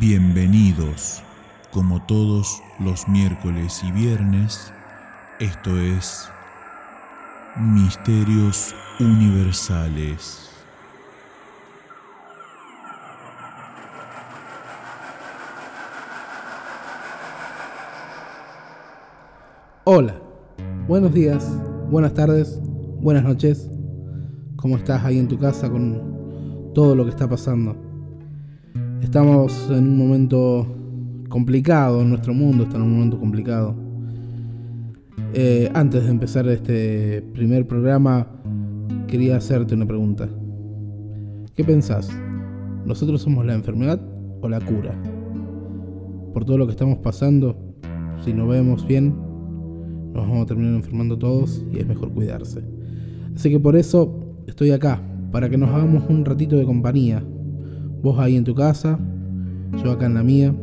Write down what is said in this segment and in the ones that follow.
Bienvenidos, como todos los miércoles y viernes, esto es Misterios Universales. Hola, buenos días, buenas tardes, buenas noches. ¿Cómo estás ahí en tu casa con todo lo que está pasando? Estamos en un momento complicado, nuestro mundo está en un momento complicado. Eh, antes de empezar este primer programa, quería hacerte una pregunta. ¿Qué pensás? ¿Nosotros somos la enfermedad o la cura? Por todo lo que estamos pasando, si no vemos bien, nos vamos a terminar enfermando todos y es mejor cuidarse. Así que por eso estoy acá, para que nos hagamos un ratito de compañía. Vos ahí en tu casa, yo acá en la mía.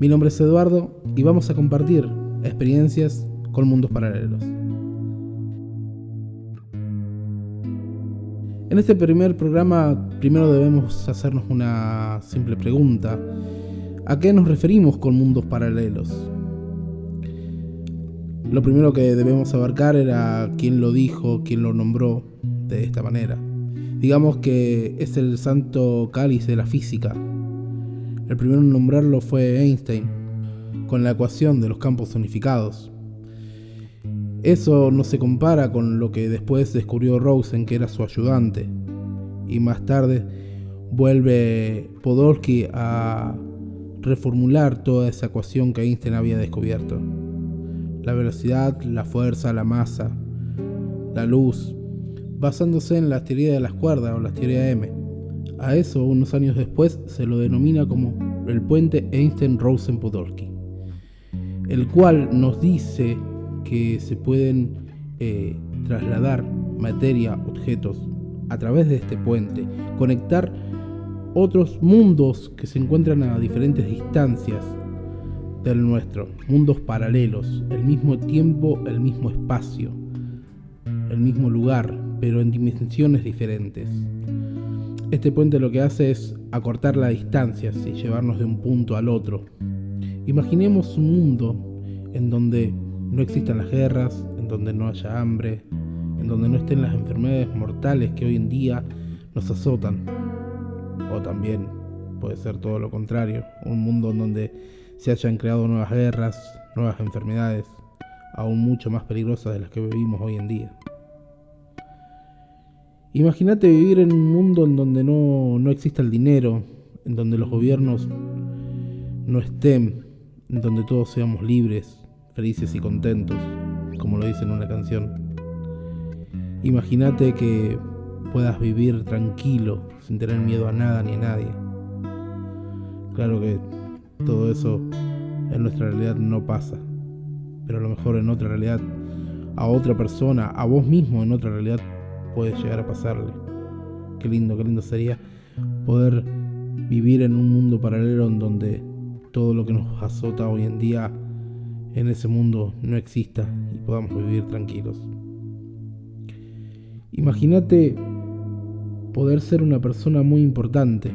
Mi nombre es Eduardo y vamos a compartir experiencias con mundos paralelos. En este primer programa primero debemos hacernos una simple pregunta. ¿A qué nos referimos con mundos paralelos? Lo primero que debemos abarcar era quién lo dijo, quién lo nombró de esta manera. Digamos que es el santo cáliz de la física. El primero en nombrarlo fue Einstein, con la ecuación de los campos unificados. Eso no se compara con lo que después descubrió Rosen, que era su ayudante. Y más tarde vuelve Podolsky a reformular toda esa ecuación que Einstein había descubierto la velocidad, la fuerza, la masa, la luz, basándose en la teoría de las cuerdas o la teoría M. A eso, unos años después, se lo denomina como el puente Einstein-Rosen-Podolsky, el cual nos dice que se pueden eh, trasladar materia, objetos, a través de este puente, conectar otros mundos que se encuentran a diferentes distancias del nuestro, mundos paralelos, el mismo tiempo, el mismo espacio, el mismo lugar, pero en dimensiones diferentes. Este puente lo que hace es acortar las distancias y llevarnos de un punto al otro. Imaginemos un mundo en donde no existan las guerras, en donde no haya hambre, en donde no estén las enfermedades mortales que hoy en día nos azotan. O también puede ser todo lo contrario, un mundo en donde se hayan creado nuevas guerras, nuevas enfermedades, aún mucho más peligrosas de las que vivimos hoy en día. Imagínate vivir en un mundo en donde no, no exista el dinero, en donde los gobiernos no estén, en donde todos seamos libres, felices y contentos, como lo dice en una canción. Imagínate que puedas vivir tranquilo, sin tener miedo a nada ni a nadie. Claro que todo eso en nuestra realidad no pasa. Pero a lo mejor en otra realidad, a otra persona, a vos mismo en otra realidad, puede llegar a pasarle. Qué lindo, qué lindo sería poder vivir en un mundo paralelo en donde todo lo que nos azota hoy en día en ese mundo no exista y podamos vivir tranquilos. Imagínate poder ser una persona muy importante,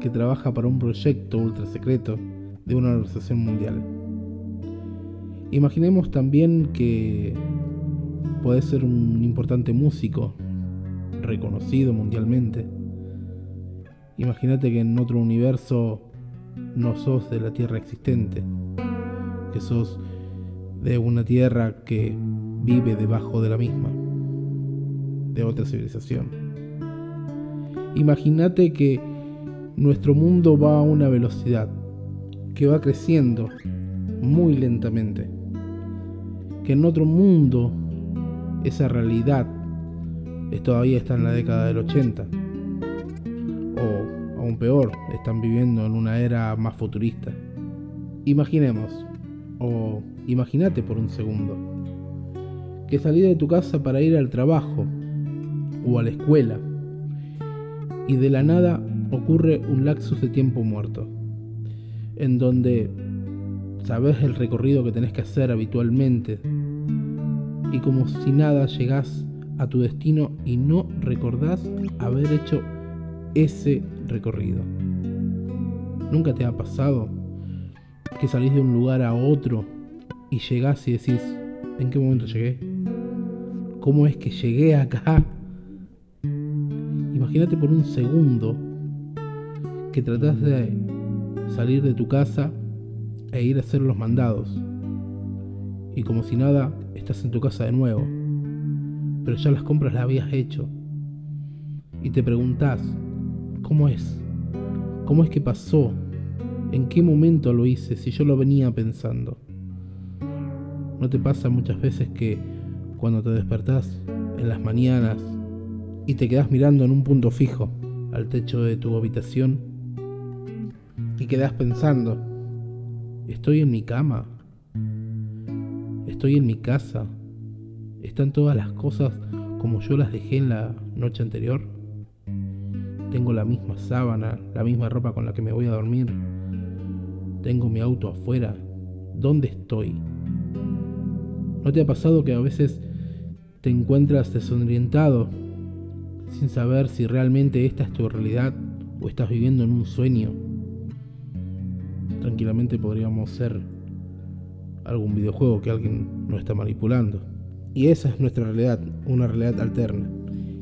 que trabaja para un proyecto ultra secreto de una organización mundial. Imaginemos también que puede ser un importante músico reconocido mundialmente. Imagínate que en otro universo no sos de la Tierra existente, que sos de una Tierra que vive debajo de la misma, de otra civilización. Imagínate que nuestro mundo va a una velocidad que va creciendo muy lentamente. Que en otro mundo esa realidad todavía está en la década del 80. O aún peor, están viviendo en una era más futurista. Imaginemos, o imagínate por un segundo, que salí de tu casa para ir al trabajo o a la escuela y de la nada ocurre un laxus de tiempo muerto, en donde sabes el recorrido que tenés que hacer habitualmente y como si nada llegás a tu destino y no recordás haber hecho ese recorrido. ¿Nunca te ha pasado que salís de un lugar a otro y llegás y decís, ¿en qué momento llegué? ¿Cómo es que llegué acá? Imagínate por un segundo que tratás de salir de tu casa e ir a hacer los mandados. Y como si nada, estás en tu casa de nuevo. Pero ya las compras las habías hecho. Y te preguntás, ¿cómo es? ¿Cómo es que pasó? ¿En qué momento lo hice si yo lo venía pensando? ¿No te pasa muchas veces que cuando te despertás en las mañanas y te quedas mirando en un punto fijo al techo de tu habitación y quedas pensando, estoy en mi cama, estoy en mi casa, están todas las cosas como yo las dejé en la noche anterior, tengo la misma sábana, la misma ropa con la que me voy a dormir, tengo mi auto afuera, ¿dónde estoy? ¿No te ha pasado que a veces te encuentras desorientado sin saber si realmente esta es tu realidad o estás viviendo en un sueño? Tranquilamente podríamos ser algún videojuego que alguien nos está manipulando. Y esa es nuestra realidad, una realidad alterna.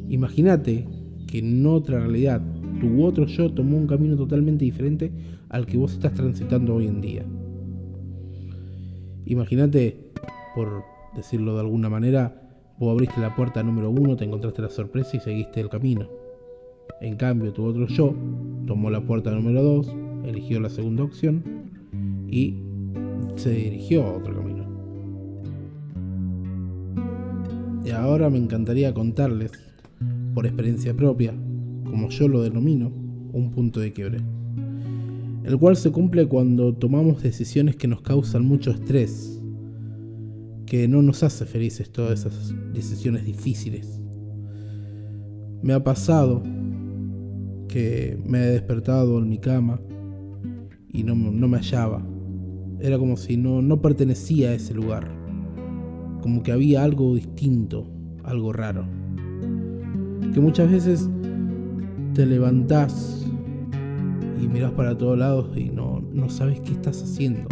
Imagínate que en otra realidad tu otro yo tomó un camino totalmente diferente al que vos estás transitando hoy en día. Imagínate, por decirlo de alguna manera, vos abriste la puerta número uno, te encontraste la sorpresa y seguiste el camino. En cambio, tu otro yo tomó la puerta número dos, eligió la segunda opción y se dirigió a otro camino. Y ahora me encantaría contarles, por experiencia propia, como yo lo denomino, un punto de quiebre, el cual se cumple cuando tomamos decisiones que nos causan mucho estrés, que no nos hace felices todas esas decisiones difíciles. Me ha pasado que me he despertado en mi cama y no, no me hallaba. Era como si no, no pertenecía a ese lugar. Como que había algo distinto, algo raro. Que muchas veces te levantás y miras para todos lados y no, no sabes qué estás haciendo.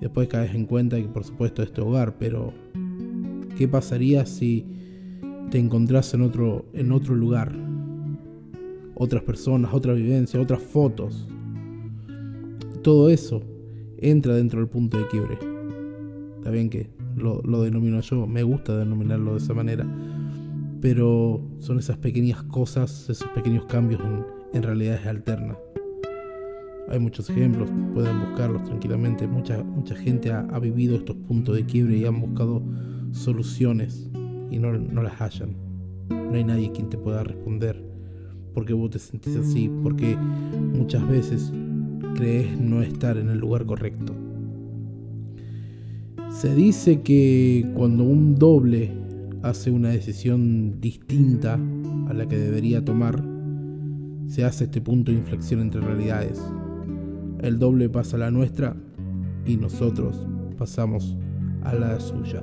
Después caes en cuenta que por supuesto es tu hogar, pero ¿qué pasaría si te encontrás en otro, en otro lugar? Otras personas, otra vivencia, otras fotos. Todo eso entra dentro del punto de quiebre. Está bien que lo, lo denomino yo, me gusta denominarlo de esa manera. Pero son esas pequeñas cosas, esos pequeños cambios en, en realidades alternas. Hay muchos ejemplos, pueden buscarlos tranquilamente. Mucha, mucha gente ha, vivido estos puntos de quiebre y han buscado soluciones y no, no las hallan. No hay nadie quien te pueda responder por qué vos te sentís así, porque muchas veces crees no estar en el lugar correcto. Se dice que cuando un doble hace una decisión distinta a la que debería tomar, se hace este punto de inflexión entre realidades el doble pasa a la nuestra y nosotros pasamos a la suya.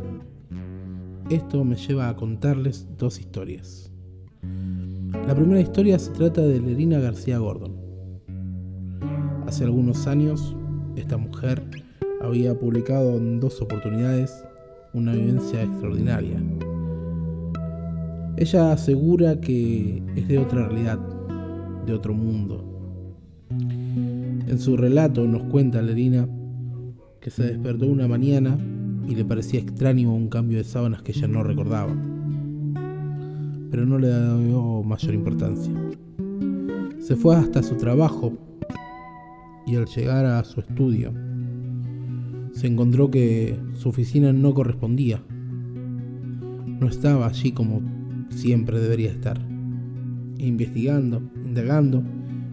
Esto me lleva a contarles dos historias. La primera historia se trata de Lerina García Gordon. Hace algunos años, esta mujer había publicado en dos oportunidades una vivencia extraordinaria. Ella asegura que es de otra realidad, de otro mundo en su relato nos cuenta Lerina que se despertó una mañana y le parecía extraño un cambio de sábanas que ella no recordaba, pero no le dio mayor importancia. Se fue hasta su trabajo y al llegar a su estudio se encontró que su oficina no correspondía. No estaba allí como siempre debería estar. Investigando, indagando,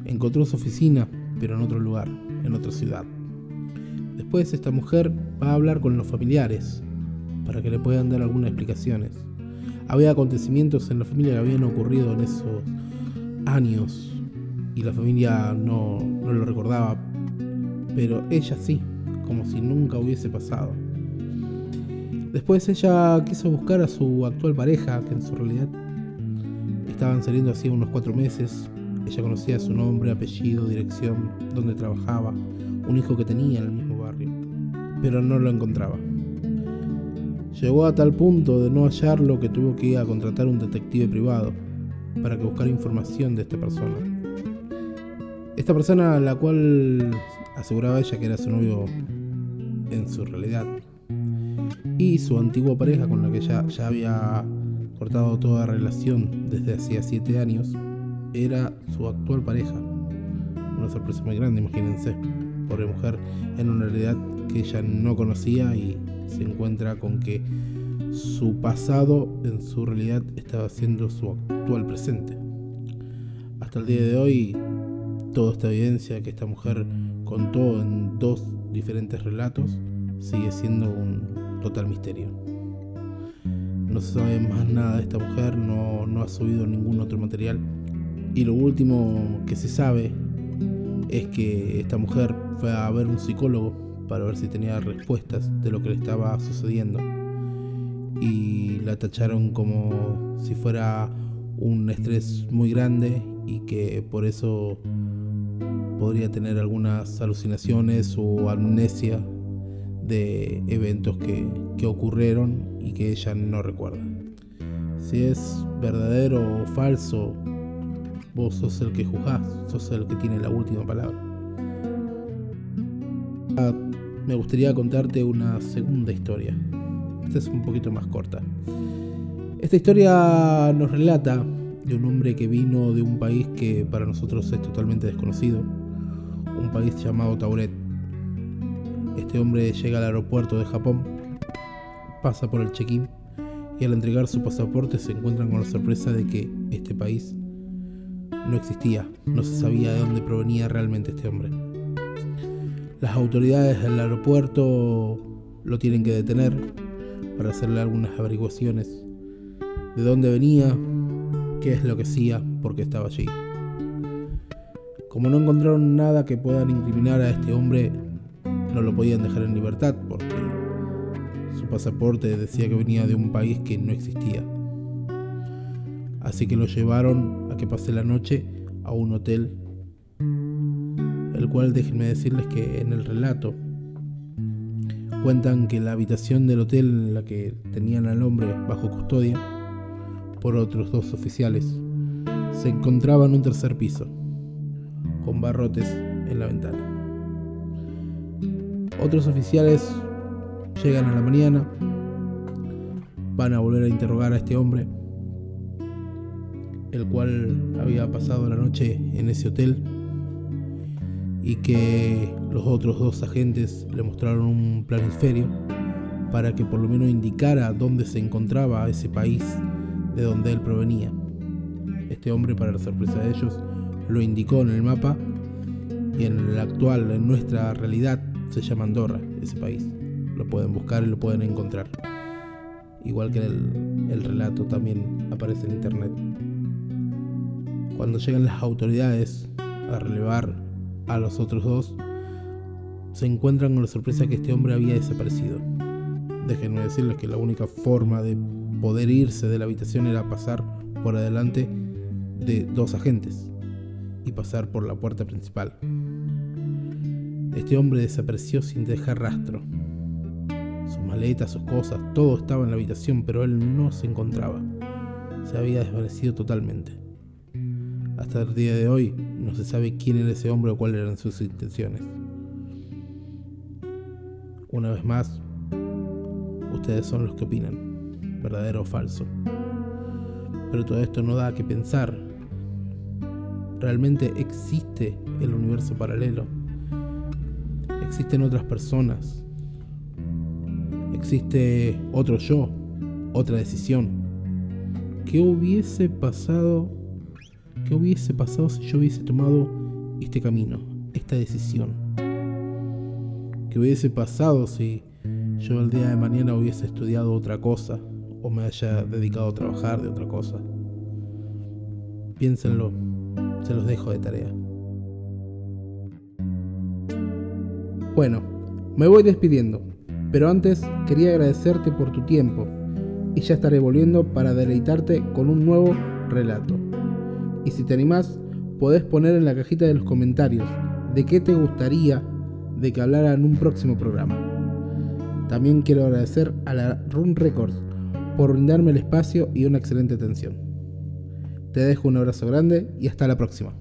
encontró su oficina pero en otro lugar, en otra ciudad. Después esta mujer va a hablar con los familiares para que le puedan dar algunas explicaciones. Había acontecimientos en la familia que habían ocurrido en esos años y la familia no, no lo recordaba, pero ella sí, como si nunca hubiese pasado. Después ella quiso buscar a su actual pareja, que en su realidad estaban saliendo hacía unos cuatro meses, Ella conocía su nombre, apellido, dirección, donde trabajaba, un hijo que tenía en el mismo barrio, pero no lo encontraba. Llegó a tal punto de no hallarlo que tuvo que ir a contratar un detective privado para que buscara información de esta persona. Esta persona, la cual aseguraba ella que era su novio en su realidad, y su antigua pareja con la que ya, ya había cortado toda relación desde hacía 7 años, era su actual pareja. Una sorpresa muy grande, imagínense. Pobre mujer en una realidad que ella no conocía y se encuentra con que su pasado en su realidad estaba siendo su actual presente. Hasta el día de hoy, toda esta evidencia que esta mujer contó en dos diferentes relatos sigue siendo un total misterio. No se sabe más nada de esta mujer, no, no ha subido ningún otro material. Y lo último que se sabe es que esta mujer fue a ver un psicólogo para ver si tenía respuestas de lo que le estaba sucediendo. Y la tacharon como si fuera un estrés muy grande y que por eso podría tener algunas alucinaciones o amnesia de eventos que, que ocurrieron y que ella no recuerda. Si es verdadero o falso, vos sos el que juzgás, sos el que tiene la última palabra. Ah, me gustaría contarte una segunda historia. Esta es un poquito más corta. Esta historia nos relata de un hombre que vino de un país que para nosotros es totalmente desconocido, un país llamado Tauret. Este hombre llega al aeropuerto de Japón, pasa por el check-in y al entregar su pasaporte se encuentran con la sorpresa de que este país no existía, no se sabía de dónde provenía realmente este hombre. Las autoridades del aeropuerto lo tienen que detener para hacerle algunas averiguaciones de dónde venía, qué es lo que hacía, por qué estaba allí. Como no encontraron nada que puedan incriminar a este hombre, no lo podían dejar en libertad porque su pasaporte decía que venía de un país que no existía. Así que lo llevaron a que pase la noche a un hotel, el cual déjenme decirles que en el relato cuentan que la habitación del hotel en la que tenían al hombre bajo custodia por otros dos oficiales se encontraba en un tercer piso, con barrotes en la ventana. Otros oficiales llegan a la mañana, van a volver a interrogar a este hombre el cual había pasado la noche en ese hotel y que los otros dos agentes le mostraron un planisferio para que por lo menos indicara dónde se encontraba ese país de donde él provenía. Este hombre, para la sorpresa de ellos, lo indicó en el mapa y en la actual, en nuestra realidad, se llama Andorra, ese país. Lo pueden buscar y lo pueden encontrar. Igual que el, el relato también aparece en internet. Cuando llegan las autoridades a relevar a los otros dos, se encuentran con la sorpresa que este hombre había desaparecido. Déjenme decirles que la única forma de poder irse de la habitación era pasar por adelante de dos agentes y pasar por la puerta principal. Este hombre desapareció sin dejar rastro. Sus maletas, sus cosas, todo estaba en la habitación, pero él no se encontraba. Se había desvanecido totalmente. Hasta el día de hoy no se sabe quién era ese hombre o cuáles eran sus intenciones. Una vez más, ustedes son los que opinan, verdadero o falso. Pero todo esto no da que pensar. ¿Realmente existe el universo paralelo? ¿Existen otras personas? ¿Existe otro yo? ¿Otra decisión? ¿Qué hubiese pasado ¿Qué hubiese pasado si yo hubiese tomado este camino, esta decisión? ¿Qué hubiese pasado si yo el día de mañana hubiese estudiado otra cosa o me haya dedicado a trabajar de otra cosa? Piénsenlo, se los dejo de tarea. Bueno, me voy despidiendo, pero antes quería agradecerte por tu tiempo y ya estaré volviendo para deleitarte con un nuevo relato. Y si te animás, podés poner en la cajita de los comentarios de qué te gustaría de que hablara en un próximo programa. También quiero agradecer a la Run Records por brindarme el espacio y una excelente atención. Te dejo un abrazo grande y hasta la próxima.